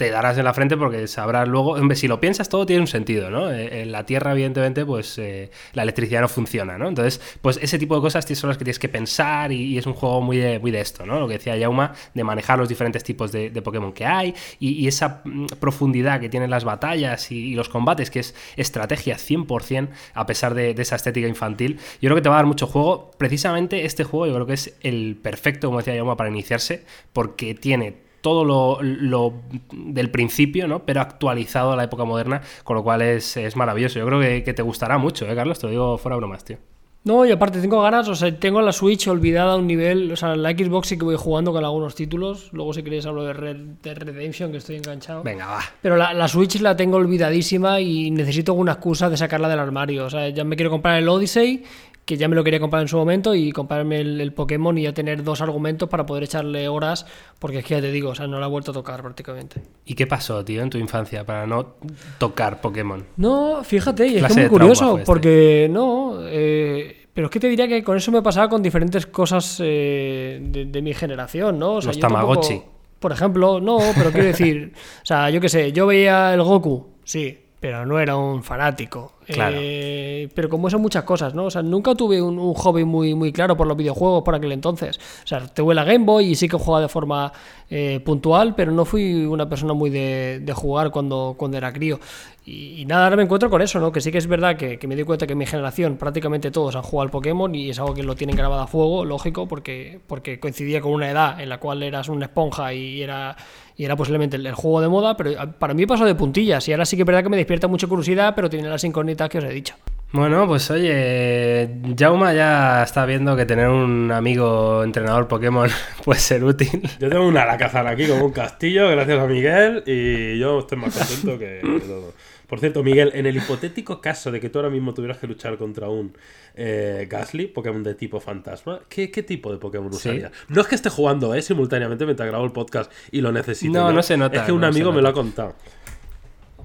te darás en la frente porque sabrás luego. Si lo piensas, todo tiene un sentido, ¿no? Eh, En la Tierra, evidentemente, pues eh, la electricidad no funciona, ¿no? Entonces, pues ese tipo de cosas son las que tienes que pensar y, es un juego muy de, muy de esto, ¿no? Lo que decía Yauma, de manejar los diferentes tipos de, Pokémon que hay y, esa mm, profundidad que tienen las batallas y, y los combates, que es estrategia 100%, a pesar de, de esa estética infantil. Yo creo que te va a dar mucho juego. Precisamente este juego, yo creo que es el perfecto, como decía Yauma, para iniciarse, porque tiene todo lo, lo del principio, ¿no? Pero actualizado a la época moderna, con lo cual es, es maravilloso. Yo creo que, que te gustará mucho, ¿eh, Carlos? Te lo digo fuera bromas, tío. No, y aparte tengo ganas, o sea, tengo la Switch olvidada a un nivel, o sea, la Xbox sí que voy jugando con algunos títulos, luego si queréis hablo de Red Redemption, que estoy enganchado. Venga, va. Pero la, la Switch la tengo olvidadísima y necesito una excusa de sacarla del armario. O sea, ya me quiero comprar el Odyssey, que ya me lo quería comprar en su momento, y comprarme el, el Pokémon y ya tener dos argumentos para poder echarle horas, porque es que ya te digo, o sea, no la he vuelto a tocar prácticamente. ¿Y qué pasó, tío, en tu infancia para no tocar Pokémon? No, fíjate, y es que muy curioso, este. porque no, eh, pero es que te diría que con eso me pasaba con diferentes cosas eh, de, de mi generación, ¿no? O sea, Los tampoco- Tamagotchi. por ejemplo, no, pero quiero decir, o sea, yo qué sé, yo veía el Goku, sí, pero no era un fanático. Claro. Eh, pero como eso muchas cosas, ¿no? O sea, nunca tuve un, un hobby muy, muy claro por los videojuegos por aquel entonces. O sea, tuve la Game Boy y sí que jugaba de forma eh, puntual, pero no fui una persona muy de, de jugar cuando, cuando era crío. Y, y nada, ahora me encuentro con eso, ¿no? Que sí que es verdad que, que me di cuenta que en mi generación prácticamente todos han jugado al Pokémon y es algo que lo tienen grabado a fuego, lógico, porque, porque coincidía con una edad en la cual eras una esponja y era, y era posiblemente el, el juego de moda, pero para mí pasó de puntillas y ahora sí que es verdad que me despierta mucha curiosidad, pero tiene las incógnitas que os he dicho. Bueno, pues oye, Jauma ya está viendo que tener un amigo entrenador Pokémon puede ser útil. Yo tengo una Alacazar aquí como un castillo, gracias a Miguel, y yo estoy más contento que todo. Por cierto, Miguel, en el hipotético caso de que tú ahora mismo tuvieras que luchar contra un eh, Gasly, Pokémon de tipo fantasma, ¿qué, qué tipo de Pokémon Sí. usarías? No es que esté jugando eh, simultáneamente mientras grabo el podcast y lo necesito. No, yo. no se nota, Es que un no amigo me lo ha contado.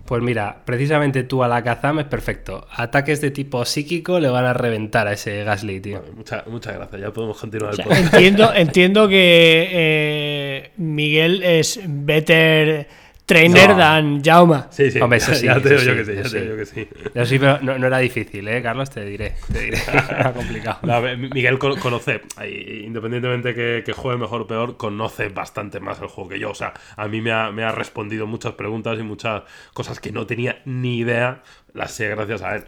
Pues mira, precisamente tú a la Kazam es perfecto. Ataques de tipo psíquico le van a reventar a ese Gasly, tío. Vale, muchas, muchas gracias, ya podemos continuar el podcast. entiendo, entiendo que eh, Miguel es better trainer No. than Jauma. Sí, sí, Hombre, eso ya, sí, ya te digo yo que sí, ya te digo que sí. Eso sí, pero no, no era difícil, ¿eh, Carlos? Te diré. Te diré. Era complicado. No, a ver, Miguel co- conoce, independientemente que, que juegue mejor o peor, conoce bastante más el juego que yo. O sea, a mí me ha, me ha respondido muchas preguntas y muchas cosas que no tenía ni idea, las sé gracias a él.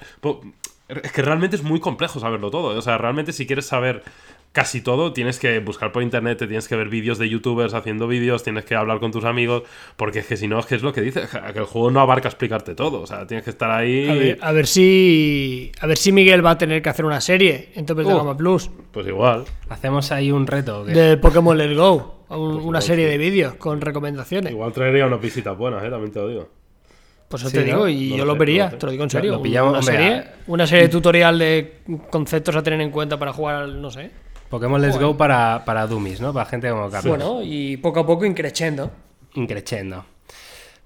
Es que realmente es muy complejo saberlo todo. ¿eh? O sea, realmente si quieres saber casi todo, tienes que buscar por internet, te tienes que ver vídeos de youtubers haciendo vídeos, tienes que hablar con tus amigos, porque es que si no, es que es lo que dice, que el juego no abarca explicarte todo. O sea, tienes que estar ahí... A ver, a ver si a ver si Miguel va a tener que hacer una serie en Topes de. Gama Plus Pues igual. Hacemos ahí un reto. de Pokémon Let's Go. un- una serie de vídeos con recomendaciones. Igual traería unas visitas buenas, ¿eh? También te lo digo. Pues eso Sí, te digo, ¿no? y No yo lo lo sé, vería, no lo sé. te lo digo en serio. lo pillamos, una, hombre, serie, a- una serie tutorial de conceptos a tener en cuenta para jugar, al- no sé. Pokémon Let's Go para, para dummies, ¿no? Para gente como Carlos. Bueno, y poco a poco increchendo. Increchendo.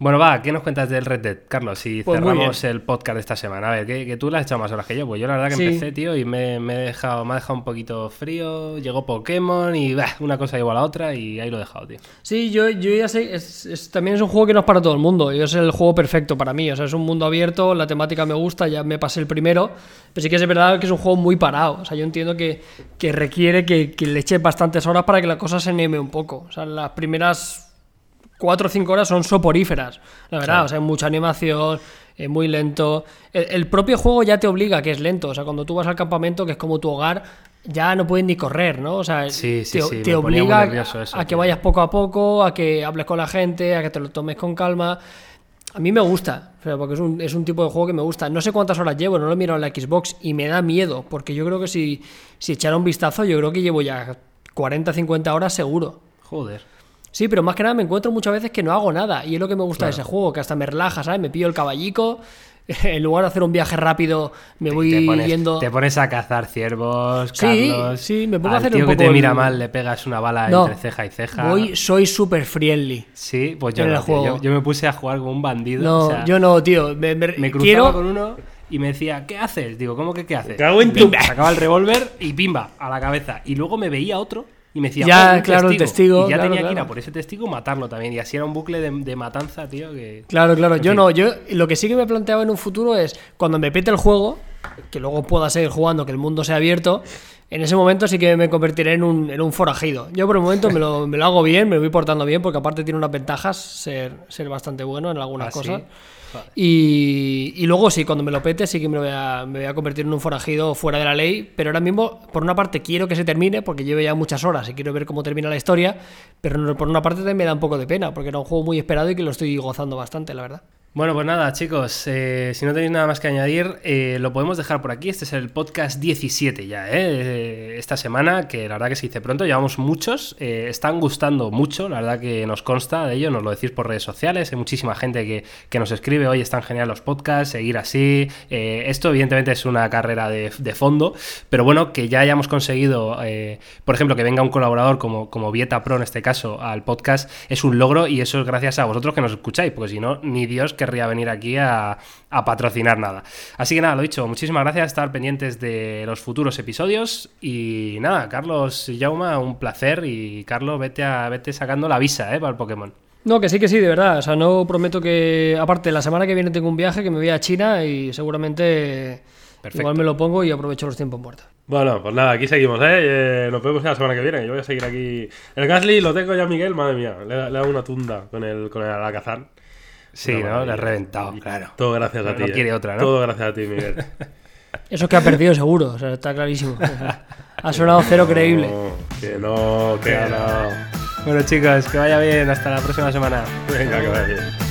Bueno, va, ¿qué nos cuentas del Red Dead, Carlos? Y Pues cerramos el podcast de esta semana. A ver, que, que tú le has echado más horas que yo. Pues yo la verdad que Sí. empecé, tío, y me, me he dejado, me ha dejado un poquito frío. Llegó Pokémon y bah, una cosa llevó a la otra y ahí lo he dejado, tío. Sí, yo, yo ya sé, es, es- también es un juego que no es para todo el mundo, y es el juego perfecto para mí, o sea, es un mundo abierto, la temática me gusta, ya me pasé el primero, pero sí que es verdad que es un juego muy parado, o sea, yo entiendo que, que requiere que, que le eche bastantes horas para que la cosa se anime un poco, o sea, las primeras cuatro o cinco horas son soporíferas, la verdad, o sea, hay mucha animación, es muy lento, el, el propio juego ya te obliga a que es lento, o sea, cuando tú vas al campamento, que es como tu hogar, ya no puedes ni correr, ¿no? O sea, Sí, sí, te, sí, obliga eso, a que vayas poco a poco, a que hables con la gente, a que te lo tomes con calma. A mí me gusta, porque es un, es un tipo de juego que me gusta. No sé cuántas horas llevo, no lo he mirado en la Xbox y me da miedo, porque yo creo que si, si echara un vistazo, yo creo que llevo ya 40, 50 horas seguro. Joder. Sí, pero más que nada me encuentro muchas veces que no hago nada. Y es lo que me gusta de ese juego, que hasta me relaja, ¿sabes? Me pillo el caballico. En lugar de hacer un viaje rápido, me voy te, pones, yendo. te pones a cazar ciervos, Sí, Carlos. sí, me pongo a Al hacer tío un que poco te mira el- mal le pegas una bala No, entre ceja y ceja. Voy, soy súper friendly. Sí, pues yo no, el tío. juego. Yo, yo me puse a jugar como un bandido. No, o sea, yo no, tío. Me, me- Me cruzaba quiero. con uno y me decía, ¿qué haces? Digo, ¿cómo que qué haces? cago en me Sacaba el revólver y pimba, a la cabeza. Y luego me veía otro y me decía, Ya, "Oh, claro, el testigo, Y ya claro, tenía que ir a por ese testigo matarlo también. Y así era un bucle de, de matanza, tío, que... Claro, claro. Yo fin. no, yo lo que sí que me planteaba en un futuro es cuando me pete el juego, que luego pueda seguir jugando, que el mundo sea abierto, en ese momento sí que me convertiré en un, en un forajido. Yo por el momento me lo, me lo hago bien, me lo voy portando bien, porque aparte tiene unas ventajas ser, ser bastante bueno en algunas ¿Ah, sí? cosas. Y, y luego sí, cuando me lo pete, sí que me voy, a, me voy a convertir en un forajido fuera de la ley. Pero ahora mismo, por una parte, quiero que se termine, porque lleve ya muchas horas y quiero ver cómo termina la historia. Pero por una parte también me da un poco de pena, porque era un juego muy esperado y que lo estoy gozando bastante, la verdad. Bueno, pues nada, chicos, eh, si no tenéis nada más que añadir, eh, lo podemos dejar por aquí. Este es el podcast 17 ya, ¿eh? Eh, Esta semana, que la verdad que se dice pronto, llevamos muchos, están gustando mucho, la verdad que nos consta de ello, nos lo decís por redes sociales, hay muchísima gente que, que nos escribe, oye, están genial los podcasts, seguir así. Esto evidentemente es una carrera de, fondo, pero bueno, que ya hayamos conseguido, por ejemplo, que venga un colaborador como, como Vieta Pro en este caso al podcast, es un logro y eso es gracias a vosotros que nos escucháis, porque si no, ni Dios querría venir aquí a, a patrocinar nada. Así que nada, lo dicho, muchísimas gracias, estar pendientes de los futuros episodios y nada, Carlos y Jauma, un placer y Carlos, vete, a, vete sacando la visa, ¿eh? Para el Pokémon. No, que sí, que sí, de verdad. O sea, no prometo que. Aparte, la semana que viene tengo un viaje que me voy a China y seguramente. Perfecto. Igual me lo pongo y aprovecho los tiempos muertos. Bueno, pues nada, aquí seguimos, ¿eh? Eh, Nos vemos la semana que viene. Yo voy a seguir aquí. El Gasly lo tengo ya, Miguel, madre mía. Le, le hago una tunda con el, con el Alakazam. Sí, ¿no? Le maravilla. has reventado, claro. Todo gracias a No ti. eh. quiere otra, ¿no? Todo gracias a ti, Miguel. Eso es que ha perdido seguro, o sea, está clarísimo. Ha sonado cero creíble. No, que no, que no. Bueno, chicos, que vaya bien, hasta la próxima semana. Venga, que vaya bien.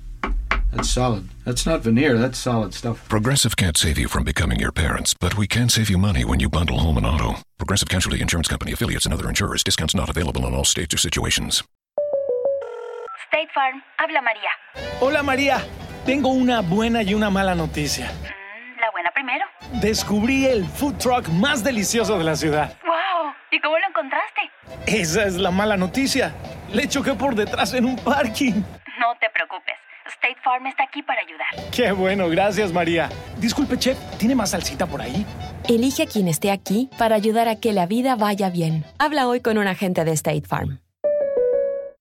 That's solid. That's not veneer, that's solid stuff. Progressive can't save you from becoming your parents, but we can save you money when you bundle home and auto. Progressive Casualty Insurance Company affiliates and other insurers. Discounts not available in all states or situations. State Farm, habla María. Hola María, tengo una buena y una mala noticia. Mm, la buena primero. Descubrí el food truck más delicioso de la ciudad. ¡Wow! ¿Y cómo lo encontraste? Esa es la mala noticia. Le choqué por detrás en un parking. No te preocupes. State Farm está aquí para ayudar. Qué bueno, gracias María. Disculpe, chef, ¿tiene más salsita por ahí? Elige a quien esté aquí para ayudar a que la vida vaya bien. Habla hoy con un agente de State Farm.